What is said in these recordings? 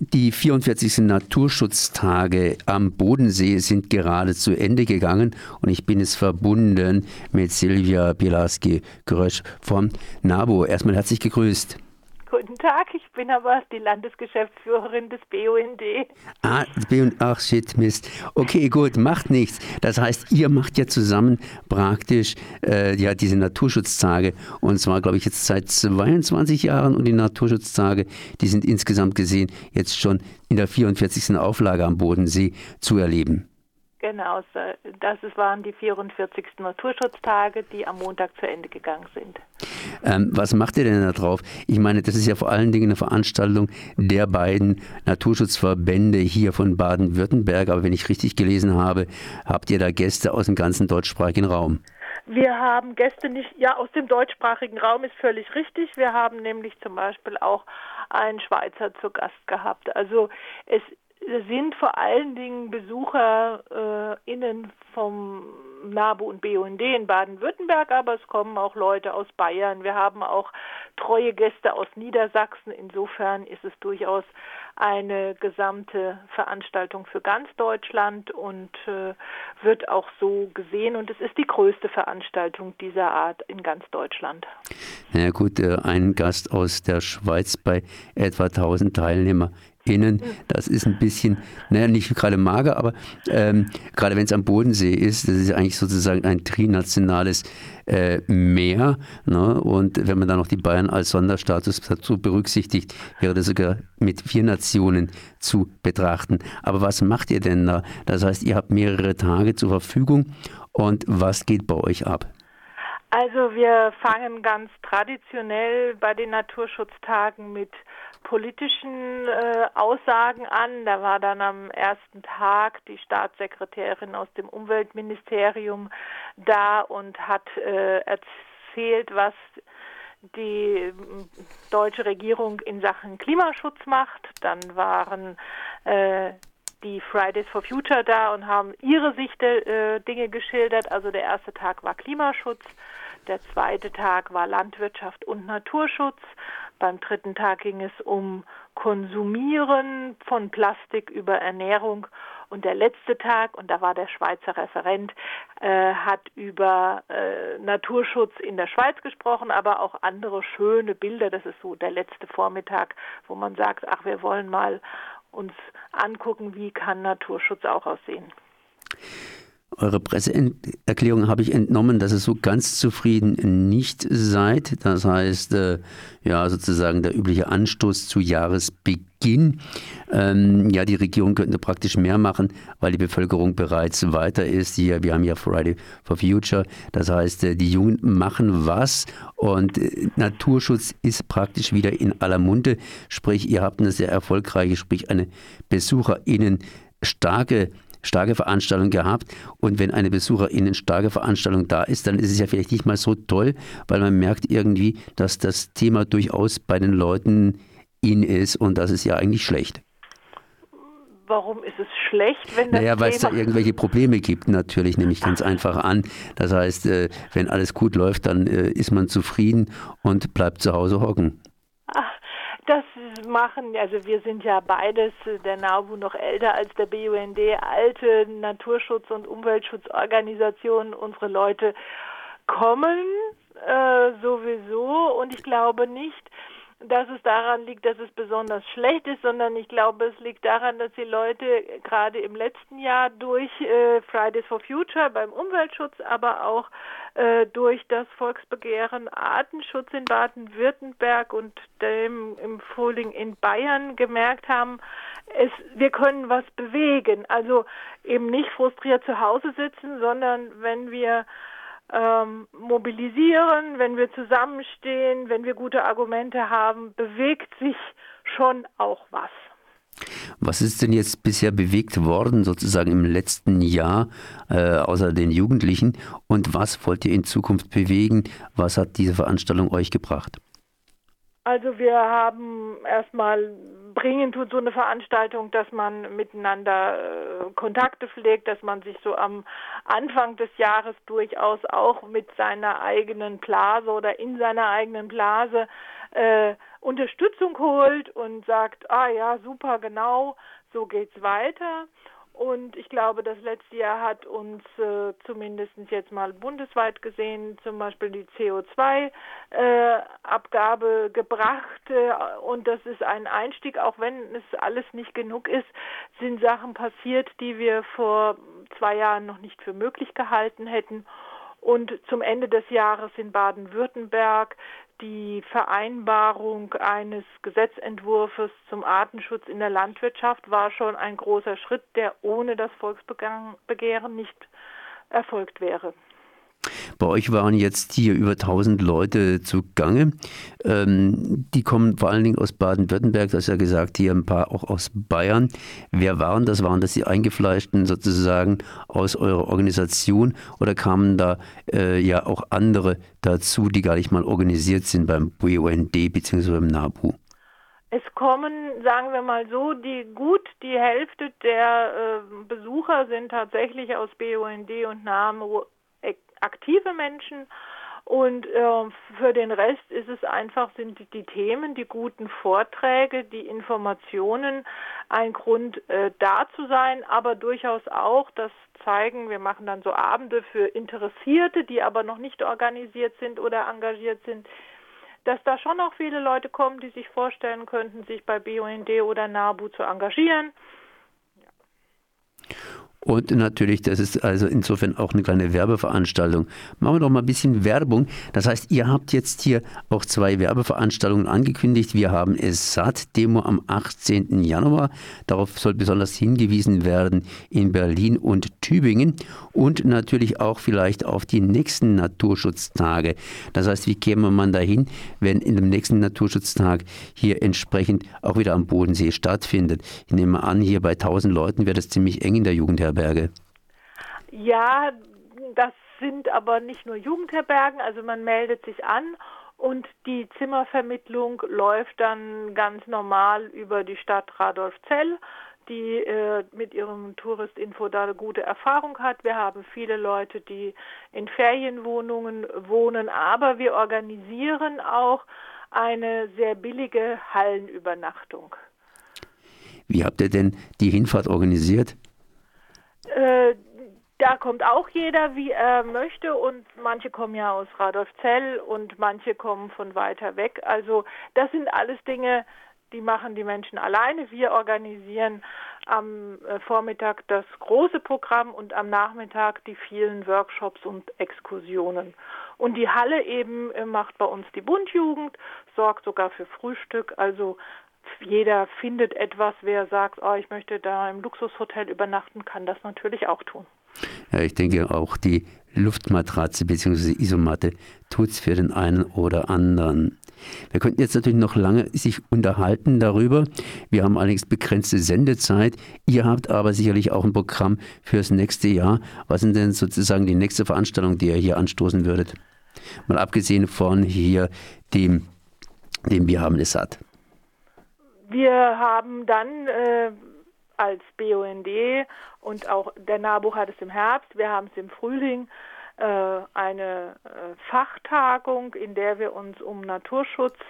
die 44. Naturschutztage am Bodensee sind gerade zu Ende gegangen und ich bin es verbunden mit Silvia Bielaski-Grösch vom NABO. Erstmal herzlich gegrüßt. Guten Tag, ich bin aber die Landesgeschäftsführerin des BUND. Ah, BUND, ach shit, Mist. Okay, gut, macht nichts. Das heißt, ihr macht ja zusammen praktisch äh, ja, diese Naturschutztage und zwar, glaube ich, jetzt seit 22 Jahren und die Naturschutztage, die sind insgesamt gesehen jetzt schon in der 44. Auflage am Bodensee zu erleben. Genau, das waren die 44. Naturschutztage, die am Montag zu Ende gegangen sind. Ähm, was macht ihr denn da drauf? Ich meine, das ist ja vor allen Dingen eine Veranstaltung der beiden Naturschutzverbände hier von Baden-Württemberg. Aber wenn ich richtig gelesen habe, habt ihr da Gäste aus dem ganzen deutschsprachigen Raum? Wir haben Gäste nicht, ja, aus dem deutschsprachigen Raum ist völlig richtig. Wir haben nämlich zum Beispiel auch einen Schweizer zu Gast gehabt. Also es sind vor allen Dingen BesucherInnen äh, vom NABU und BUND in Baden-Württemberg, aber es kommen auch Leute aus Bayern. Wir haben auch treue Gäste aus Niedersachsen. Insofern ist es durchaus eine gesamte Veranstaltung für ganz Deutschland und äh, wird auch so gesehen. Und es ist die größte Veranstaltung dieser Art in ganz Deutschland. Na ja, gut, äh, ein Gast aus der Schweiz bei etwa 1000 Teilnehmern innen. Das ist ein bisschen, naja, nicht gerade mager, aber ähm, gerade wenn es am Bodensee ist, das ist eigentlich sozusagen ein trinationales äh, Meer. Ne? Und wenn man dann noch die Bayern als Sonderstatus dazu berücksichtigt, wäre das sogar mit vier Nationen zu betrachten. Aber was macht ihr denn da? Das heißt, ihr habt mehrere Tage zur Verfügung und was geht bei euch ab? Also wir fangen ganz traditionell bei den Naturschutztagen mit politischen äh, Aussagen an. Da war dann am ersten Tag die Staatssekretärin aus dem Umweltministerium da und hat äh, erzählt, was die deutsche Regierung in Sachen Klimaschutz macht. Dann waren äh, die Fridays for Future da und haben ihre Sicht der äh, Dinge geschildert. Also der erste Tag war Klimaschutz, der zweite Tag war Landwirtschaft und Naturschutz. Beim dritten Tag ging es um Konsumieren von Plastik über Ernährung. Und der letzte Tag, und da war der Schweizer Referent, äh, hat über äh, Naturschutz in der Schweiz gesprochen, aber auch andere schöne Bilder. Das ist so der letzte Vormittag, wo man sagt, ach, wir wollen mal uns angucken, wie kann Naturschutz auch aussehen. Eure Presseerklärung habe ich entnommen, dass ihr so ganz zufrieden nicht seid. Das heißt, äh, ja, sozusagen der übliche Anstoß zu Jahresbeginn. Ähm, ja, die Regierung könnte praktisch mehr machen, weil die Bevölkerung bereits weiter ist. Hier, wir haben ja Friday for Future. Das heißt, äh, die Jungen machen was und äh, Naturschutz ist praktisch wieder in aller Munde. Sprich, ihr habt eine sehr erfolgreiche, sprich eine BesucherInnen starke starke Veranstaltung gehabt. Und wenn eine BesucherInnen starke Veranstaltung da ist, dann ist es ja vielleicht nicht mal so toll, weil man merkt irgendwie, dass das Thema durchaus bei den Leuten in ist und das ist ja eigentlich schlecht. Warum ist es schlecht, wenn das Naja, weil es da irgendwelche Probleme gibt, natürlich, nehme ich ganz einfach an. Das heißt, äh, wenn alles gut läuft, dann äh, ist man zufrieden und bleibt zu Hause hocken. Das machen, also wir sind ja beides, der NABU noch älter als der BUND, alte Naturschutz- und Umweltschutzorganisationen. Unsere Leute kommen äh, sowieso und ich glaube nicht, dass es daran liegt, dass es besonders schlecht ist, sondern ich glaube, es liegt daran, dass die Leute gerade im letzten Jahr durch äh, Fridays for Future beim Umweltschutz, aber auch äh, durch das Volksbegehren Artenschutz in Baden-Württemberg und dem im Frühling in Bayern gemerkt haben, es, wir können was bewegen. Also eben nicht frustriert zu Hause sitzen, sondern wenn wir ähm, mobilisieren, wenn wir zusammenstehen, wenn wir gute Argumente haben, bewegt sich schon auch was. Was ist denn jetzt bisher bewegt worden, sozusagen im letzten Jahr, äh, außer den Jugendlichen? Und was wollt ihr in Zukunft bewegen? Was hat diese Veranstaltung euch gebracht? Also wir haben erstmal bringen tut so eine Veranstaltung, dass man miteinander äh, Kontakte pflegt, dass man sich so am Anfang des Jahres durchaus auch mit seiner eigenen Blase oder in seiner eigenen Blase äh, Unterstützung holt und sagt, ah ja, super, genau, so geht's weiter. Und ich glaube, das letzte Jahr hat uns äh, zumindest jetzt mal bundesweit gesehen zum Beispiel die CO2-Abgabe äh, gebracht. Äh, und das ist ein Einstieg, auch wenn es alles nicht genug ist, sind Sachen passiert, die wir vor zwei Jahren noch nicht für möglich gehalten hätten. Und zum Ende des Jahres in Baden-Württemberg die Vereinbarung eines Gesetzentwurfs zum Artenschutz in der Landwirtschaft war schon ein großer Schritt, der ohne das Volksbegehren nicht erfolgt wäre. Bei euch waren jetzt hier über 1000 Leute zugange. Ähm, die kommen vor allen Dingen aus Baden-Württemberg, das ist ja gesagt, hier ein paar auch aus Bayern. Wer waren das? Waren das die Eingefleischten sozusagen aus eurer Organisation oder kamen da äh, ja auch andere dazu, die gar nicht mal organisiert sind beim BUND bzw. beim NABU? Es kommen, sagen wir mal so, die gut die Hälfte der äh, Besucher sind tatsächlich aus BUND und NABU aktive Menschen. Und äh, für den Rest ist es einfach, sind die, die, Themen, die guten Vorträge, die Informationen ein Grund, äh, da zu sein, aber durchaus auch das zeigen, wir machen dann so Abende für Interessierte, die aber noch nicht organisiert sind oder engagiert sind, dass da schon auch viele Leute kommen, die sich vorstellen könnten, sich bei BUND oder NABU zu engagieren. Und natürlich, das ist also insofern auch eine kleine Werbeveranstaltung. Machen wir doch mal ein bisschen Werbung. Das heißt, ihr habt jetzt hier auch zwei Werbeveranstaltungen angekündigt. Wir haben es satt, Demo am 18. Januar. Darauf soll besonders hingewiesen werden in Berlin und Tübingen. Und natürlich auch vielleicht auf die nächsten Naturschutztage. Das heißt, wie käme man dahin, wenn in dem nächsten Naturschutztag hier entsprechend auch wieder am Bodensee stattfindet? Ich nehme an, hier bei 1000 Leuten wäre das ziemlich eng in der Jugendherberge. Jugendherberge? Ja, das sind aber nicht nur Jugendherbergen, also man meldet sich an und die Zimmervermittlung läuft dann ganz normal über die Stadt Radolfzell, die äh, mit ihrem Touristinfo da eine gute Erfahrung hat. Wir haben viele Leute, die in Ferienwohnungen wohnen, aber wir organisieren auch eine sehr billige Hallenübernachtung. Wie habt ihr denn die Hinfahrt organisiert? Äh, da kommt auch jeder, wie er möchte und manche kommen ja aus Radolfzell und manche kommen von weiter weg. Also das sind alles Dinge, die machen die Menschen alleine. Wir organisieren am äh, Vormittag das große Programm und am Nachmittag die vielen Workshops und Exkursionen. Und die Halle eben äh, macht bei uns die Bundjugend, sorgt sogar für Frühstück. Also jeder findet etwas, wer sagt, oh, ich möchte da im Luxushotel übernachten, kann das natürlich auch tun. Ja, ich denke auch die Luftmatratze bzw. Isomatte tut es für den einen oder anderen. Wir könnten jetzt natürlich noch lange sich unterhalten darüber. Wir haben allerdings begrenzte Sendezeit. Ihr habt aber sicherlich auch ein Programm fürs nächste Jahr. Was sind denn sozusagen die nächste Veranstaltung, die ihr hier anstoßen würdet? Mal abgesehen von hier dem, dem Wir haben es satt. Wir haben dann äh, als BUND und auch der NABU hat es im Herbst, wir haben es im Frühling äh, eine äh, Fachtagung, in der wir uns um Naturschutzrecht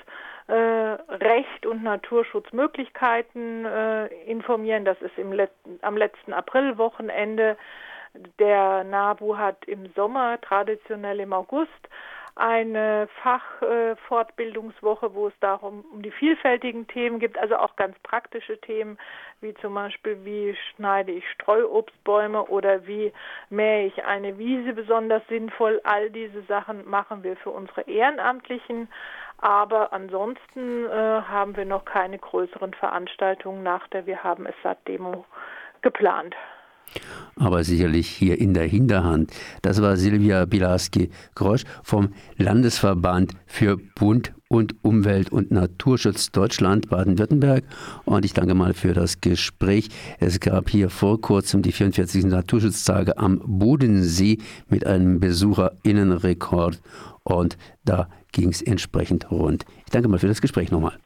äh, und Naturschutzmöglichkeiten äh, informieren. Das ist im Let am letzten Aprilwochenende. Der NABU hat im Sommer, traditionell im August, eine Fachfortbildungswoche, äh, wo es darum um die vielfältigen Themen gibt, also auch ganz praktische Themen, wie zum Beispiel, wie schneide ich Streuobstbäume oder wie mähe ich eine Wiese besonders sinnvoll. All diese Sachen machen wir für unsere Ehrenamtlichen. Aber ansonsten äh, haben wir noch keine größeren Veranstaltungen nach der Wir haben es satt Demo geplant aber sicherlich hier in der Hinterhand. Das war Silvia Bilaski-Grosch vom Landesverband für Bund und Umwelt und Naturschutz Deutschland Baden-Württemberg. Und ich danke mal für das Gespräch. Es gab hier vor kurzem die 44. Naturschutztage am Bodensee mit einem Besucherinnenrekord und da ging es entsprechend rund. Ich danke mal für das Gespräch nochmal.